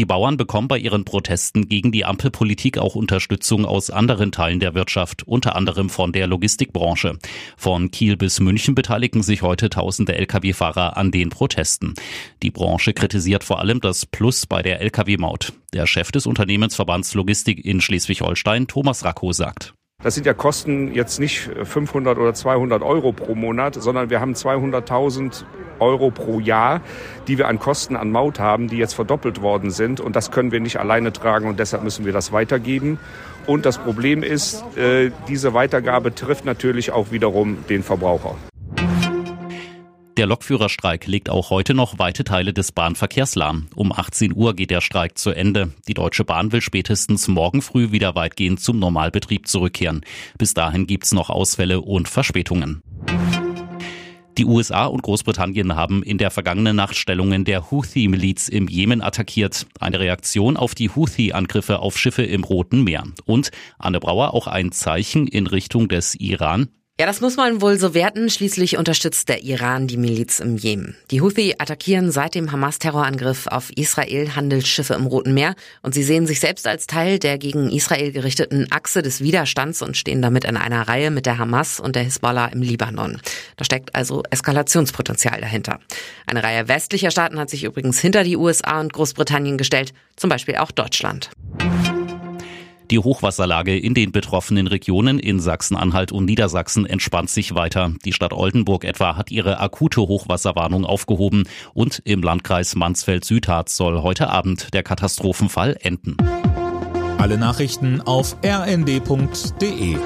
Die Bauern bekommen bei ihren Protesten gegen die Ampelpolitik auch Unterstützung aus anderen Teilen der Wirtschaft, unter anderem von der Logistikbranche. Von Kiel bis München beteiligen sich heute tausende Lkw-Fahrer an den Protesten. Die Branche kritisiert vor allem das Plus bei der Lkw-Maut. Der Chef des Unternehmensverbands Logistik in Schleswig-Holstein, Thomas Racco, sagt. Das sind ja Kosten jetzt nicht 500 oder 200 Euro pro Monat, sondern wir haben 200.000 Euro pro Jahr, die wir an Kosten an Maut haben, die jetzt verdoppelt worden sind. Und das können wir nicht alleine tragen und deshalb müssen wir das weitergeben. Und das Problem ist, äh, diese Weitergabe trifft natürlich auch wiederum den Verbraucher. Der Lokführerstreik legt auch heute noch weite Teile des Bahnverkehrs lahm. Um 18 Uhr geht der Streik zu Ende. Die Deutsche Bahn will spätestens morgen früh wieder weitgehend zum Normalbetrieb zurückkehren. Bis dahin gibt's noch Ausfälle und Verspätungen. Die USA und Großbritannien haben in der vergangenen Nacht Stellungen der Houthi-Miliz im Jemen attackiert. Eine Reaktion auf die Houthi-Angriffe auf Schiffe im Roten Meer. Und Anne Brauer auch ein Zeichen in Richtung des Iran. Ja, das muss man wohl so werten. Schließlich unterstützt der Iran die Miliz im Jemen. Die Houthi attackieren seit dem Hamas-Terrorangriff auf Israel Handelsschiffe im Roten Meer und sie sehen sich selbst als Teil der gegen Israel gerichteten Achse des Widerstands und stehen damit in einer Reihe mit der Hamas und der Hisbollah im Libanon. Da steckt also Eskalationspotenzial dahinter. Eine Reihe westlicher Staaten hat sich übrigens hinter die USA und Großbritannien gestellt, zum Beispiel auch Deutschland. Die Hochwasserlage in den betroffenen Regionen in Sachsen-Anhalt und Niedersachsen entspannt sich weiter. Die Stadt Oldenburg etwa hat ihre akute Hochwasserwarnung aufgehoben und im Landkreis Mansfeld-Südharz soll heute Abend der Katastrophenfall enden. Alle Nachrichten auf rnd.de